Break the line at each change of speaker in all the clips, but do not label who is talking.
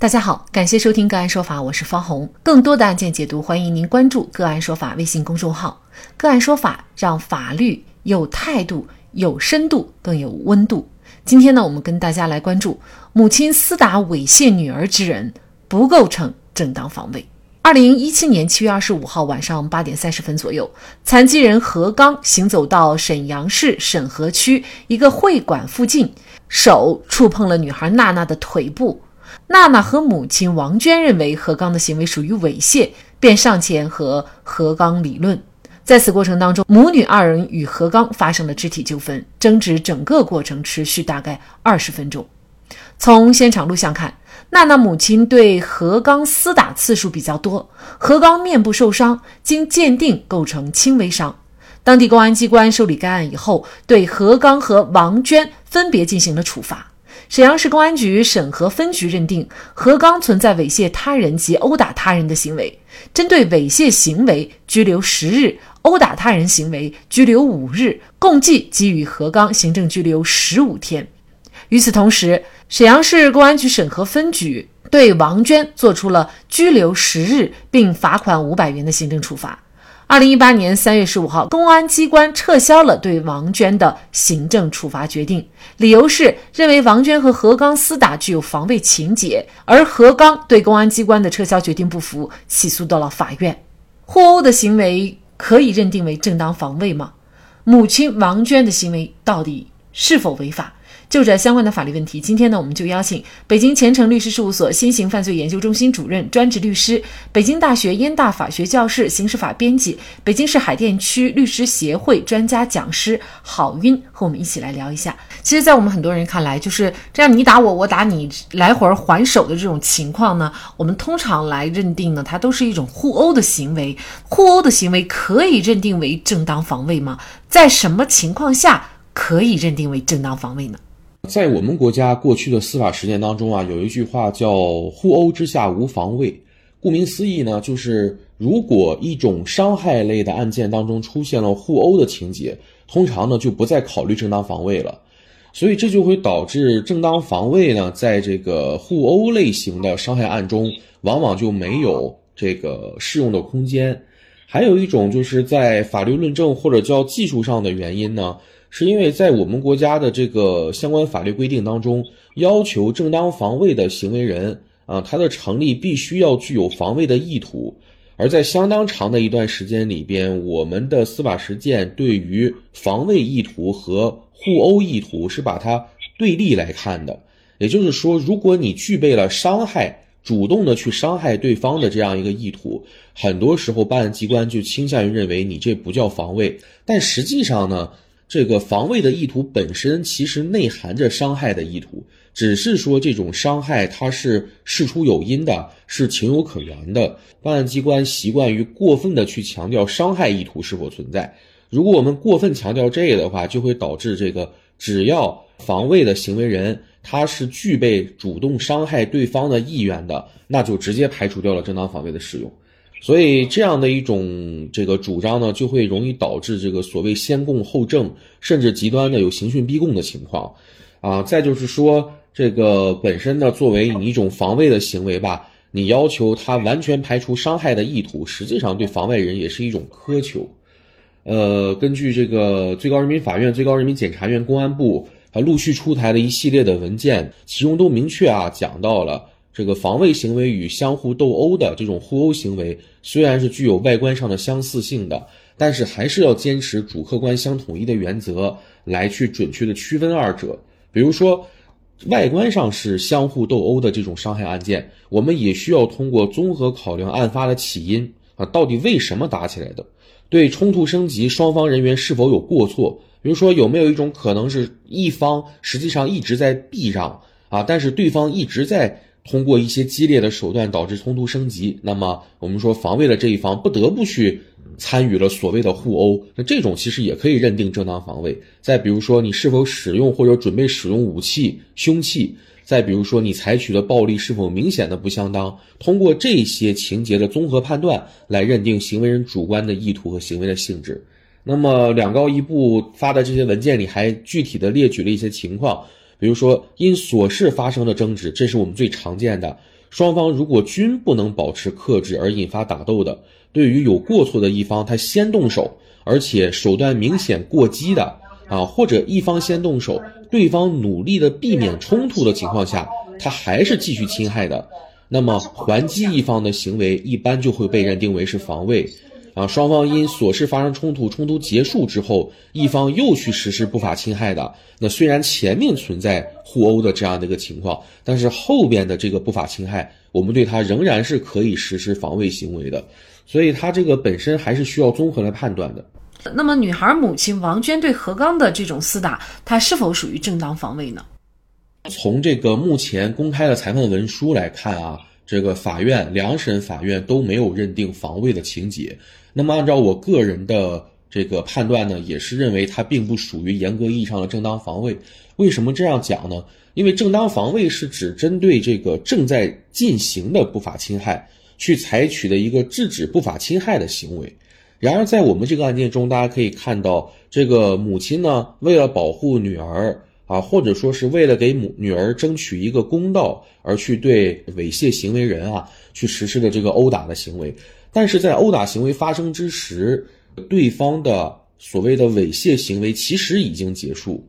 大家好，感谢收听个案说法，我是方红。更多的案件解读，欢迎您关注个案说法微信公众号。个案说法让法律有态度、有深度、更有温度。今天呢，我们跟大家来关注母亲私打猥亵女儿之人不构成正当防卫。二零一七年七月二十五号晚上八点三十分左右，残疾人何刚行走到沈阳市沈河区一个会馆附近，手触碰了女孩娜娜的腿部。娜娜和母亲王娟认为何刚的行为属于猥亵，便上前和何刚理论。在此过程当中，母女二人与何刚发生了肢体纠纷，争执整个过程持续大概二十分钟。从现场录像看，娜娜母亲对何刚厮打次数比较多，何刚面部受伤，经鉴定构成轻微伤。当地公安机关受理该案以后，对何刚和王娟分别进行了处罚。沈阳市公安局沈河分局认定何刚存在猥亵他人及殴打他人的行为，针对猥亵行为拘留十日，殴打他人行为拘留五日，共计给予何刚行政拘留十五天。与此同时，沈阳市公安局沈河分局对王娟作出了拘留十日并罚款五百元的行政处罚。二零一八年三月十五号，公安机关撤销了对王娟的行政处罚决定，理由是认为王娟和何刚厮打具有防卫情节，而何刚对公安机关的撤销决定不服，起诉到了法院。互殴的行为可以认定为正当防卫吗？母亲王娟的行为到底是否违法？就这相关的法律问题，今天呢，我们就邀请北京前程律师事务所新型犯罪研究中心主任、专职律师、北京大学燕大法学教室刑事法编辑、北京市海淀区律师协会专家讲师郝晕和我们一起来聊一下。其实，在我们很多人看来，就是这样，你打我，我打你，来回还手的这种情况呢，我们通常来认定呢，它都是一种互殴的行为。互殴的行为可以认定为正当防卫吗？在什么情况下可以认定为正当防卫呢？
在我们国家过去的司法实践当中啊，有一句话叫“互殴之下无防卫”。顾名思义呢，就是如果一种伤害类的案件当中出现了互殴的情节，通常呢就不再考虑正当防卫了。所以这就会导致正当防卫呢，在这个互殴类型的伤害案中，往往就没有这个适用的空间。还有一种就是在法律论证或者叫技术上的原因呢。是因为在我们国家的这个相关法律规定当中，要求正当防卫的行为人啊，他的成立必须要具有防卫的意图。而在相当长的一段时间里边，我们的司法实践对于防卫意图和互殴意图是把它对立来看的。也就是说，如果你具备了伤害、主动的去伤害对方的这样一个意图，很多时候办案机关就倾向于认为你这不叫防卫。但实际上呢？这个防卫的意图本身其实内含着伤害的意图，只是说这种伤害它是事出有因的，是情有可原的。办案机关习惯于过分的去强调伤害意图是否存在。如果我们过分强调这个的话，就会导致这个只要防卫的行为人他是具备主动伤害对方的意愿的，那就直接排除掉了正当防卫的使用。所以这样的一种这个主张呢，就会容易导致这个所谓先供后证，甚至极端的有刑讯逼供的情况，啊，再就是说这个本身呢，作为你一种防卫的行为吧，你要求他完全排除伤害的意图，实际上对防卫人也是一种苛求。呃，根据这个最高人民法院、最高人民检察院、公安部还陆续出台的一系列的文件，其中都明确啊讲到了。这个防卫行为与相互斗殴的这种互殴行为，虽然是具有外观上的相似性的，但是还是要坚持主客观相统一的原则来去准确的区分二者。比如说，外观上是相互斗殴的这种伤害案件，我们也需要通过综合考量案发的起因啊，到底为什么打起来的？对冲突升级，双方人员是否有过错？比如说，有没有一种可能是一方实际上一直在避让啊，但是对方一直在。通过一些激烈的手段导致冲突升级，那么我们说防卫的这一方不得不去参与了所谓的互殴，那这种其实也可以认定正当防卫。再比如说你是否使用或者准备使用武器、凶器，再比如说你采取的暴力是否明显的不相当，通过这些情节的综合判断来认定行为人主观的意图和行为的性质。那么两高一部发的这些文件里还具体的列举了一些情况。比如说，因琐事发生的争执，这是我们最常见的。双方如果均不能保持克制而引发打斗的，对于有过错的一方，他先动手，而且手段明显过激的啊，或者一方先动手，对方努力的避免冲突的情况下，他还是继续侵害的，那么还击一方的行为一般就会被认定为是防卫。啊，双方因琐事发生冲突，冲突结束之后，一方又去实施不法侵害的，那虽然前面存在互殴的这样的一个情况，但是后边的这个不法侵害，我们对他仍然是可以实施防卫行为的，所以他这个本身还是需要综合来判断的。
那么，女孩母亲王娟对何刚的这种厮打，她是否属于正当防卫呢？
从这个目前公开的裁判文书来看啊，这个法院两审法院都没有认定防卫的情节。那么，按照我个人的这个判断呢，也是认为它并不属于严格意义上的正当防卫。为什么这样讲呢？因为正当防卫是指针对这个正在进行的不法侵害，去采取的一个制止不法侵害的行为。然而，在我们这个案件中，大家可以看到，这个母亲呢，为了保护女儿啊，或者说是为了给母女儿争取一个公道，而去对猥亵行为人啊，去实施的这个殴打的行为。但是在殴打行为发生之时，对方的所谓的猥亵行为其实已经结束，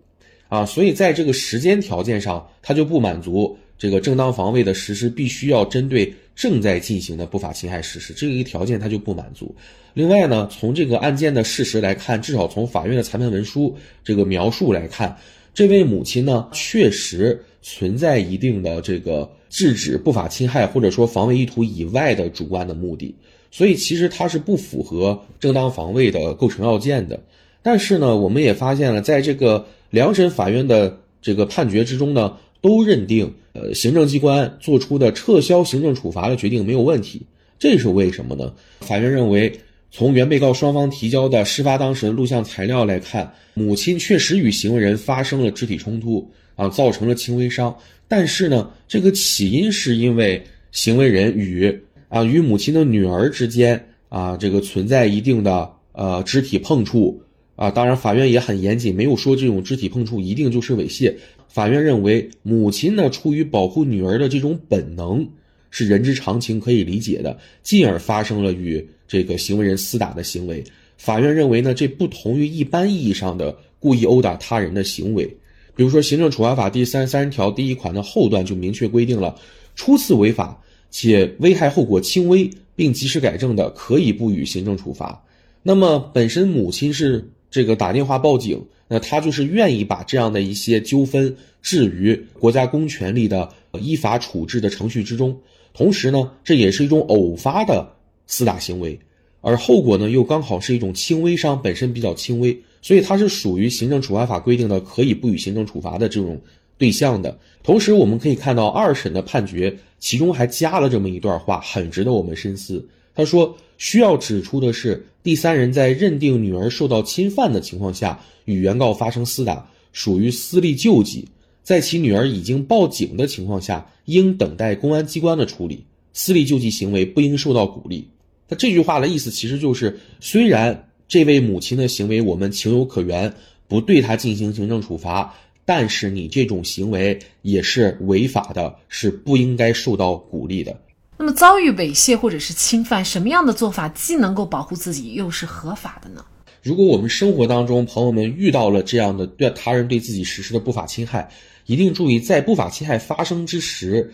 啊，所以在这个时间条件上，他就不满足这个正当防卫的实施必须要针对正在进行的不法侵害实施这个一条件，他就不满足。另外呢，从这个案件的事实来看，至少从法院的裁判文书这个描述来看，这位母亲呢确实存在一定的这个制止不法侵害或者说防卫意图以外的主观的目的。所以其实它是不符合正当防卫的构成要件的，但是呢，我们也发现了，在这个两审法院的这个判决之中呢，都认定，呃，行政机关做出的撤销行政处罚的决定没有问题。这是为什么呢？法院认为，从原被告双方提交的事发当时的录像材料来看，母亲确实与行为人发生了肢体冲突啊，造成了轻微伤，但是呢，这个起因是因为行为人与啊，与母亲的女儿之间啊，这个存在一定的呃肢体碰触啊。当然，法院也很严谨，没有说这种肢体碰触一定就是猥亵。法院认为，母亲呢出于保护女儿的这种本能是人之常情，可以理解的，进而发生了与这个行为人厮打的行为。法院认为呢，这不同于一般意义上的故意殴打他人的行为。比如说，《行政处罚法》第三十三条第一款的后段就明确规定了，初次违法。且危害后果轻微并及时改正的，可以不予行政处罚。那么本身母亲是这个打电话报警，那她就是愿意把这样的一些纠纷置于国家公权力的依法处置的程序之中。同时呢，这也是一种偶发的厮打行为，而后果呢又刚好是一种轻微伤，本身比较轻微，所以它是属于行政处罚法规定的可以不予行政处罚的这种。对象的同时，我们可以看到二审的判决，其中还加了这么一段话，很值得我们深思。他说：“需要指出的是，第三人在认定女儿受到侵犯的情况下，与原告发生厮打，属于私力救济；在其女儿已经报警的情况下，应等待公安机关的处理。私力救济行为不应受到鼓励。”他这句话的意思其实就是，虽然这位母亲的行为我们情有可原，不对她进行行政处罚。但是你这种行为也是违法的，是不应该受到鼓励的。
那么遭遇猥亵或者是侵犯，什么样的做法既能够保护自己，又是合法的呢？
如果我们生活当中朋友们遇到了这样的对他人对自己实施的不法侵害，一定注意在不法侵害发生之时，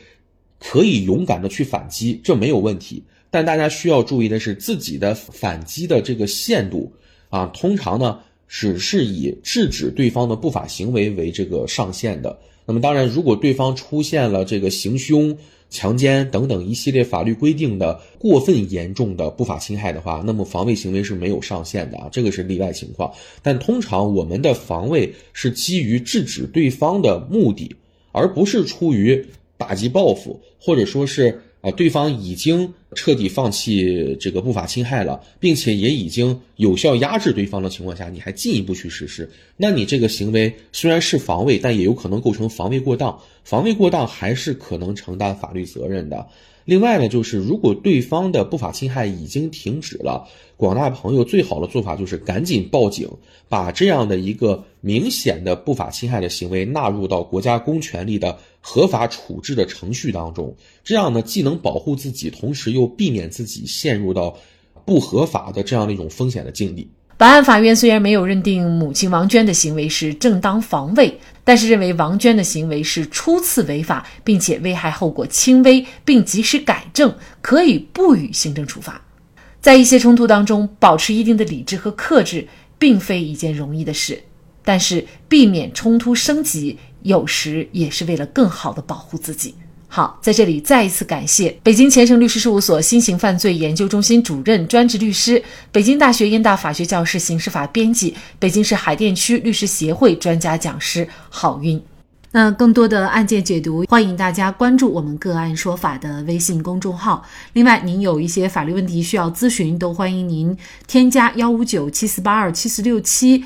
可以勇敢的去击，这没有问题。但大家需要注意的是自己的反击的这个限度啊，通常呢。只是以制止对方的不法行为为这个上限的。那么，当然，如果对方出现了这个行凶、强奸等等一系列法律规定的过分严重的不法侵害的话，那么防卫行为是没有上限的啊，这个是例外情况。但通常我们的防卫是基于制止对方的目的，而不是出于打击报复，或者说是。啊，对方已经彻底放弃这个不法侵害了，并且也已经有效压制对方的情况下，你还进一步去实施，那你这个行为虽然是防卫，但也有可能构成防卫过当。防卫过当还是可能承担法律责任的。另外呢，就是如果对方的不法侵害已经停止了，广大朋友最好的做法就是赶紧报警，把这样的一个明显的不法侵害的行为纳入到国家公权力的。合法处置的程序当中，这样呢既能保护自己，同时又避免自己陷入到不合法的这样的一种风险的境地。
本案法院虽然没有认定母亲王娟的行为是正当防卫，但是认为王娟的行为是初次违法，并且危害后果轻微，并及时改正，可以不予行政处罚。在一些冲突当中，保持一定的理智和克制，并非一件容易的事。但是，避免冲突升级，有时也是为了更好的保护自己。好，在这里再一次感谢北京前程律师事务所新型犯罪研究中心主任、专职律师，北京大学燕大法学教室刑事法编辑，北京市海淀区律师协会专家讲师郝云。那更多的案件解读，欢迎大家关注我们“个案说法”的微信公众号。另外，您有一些法律问题需要咨询，都欢迎您添加幺五九七四八二七四六七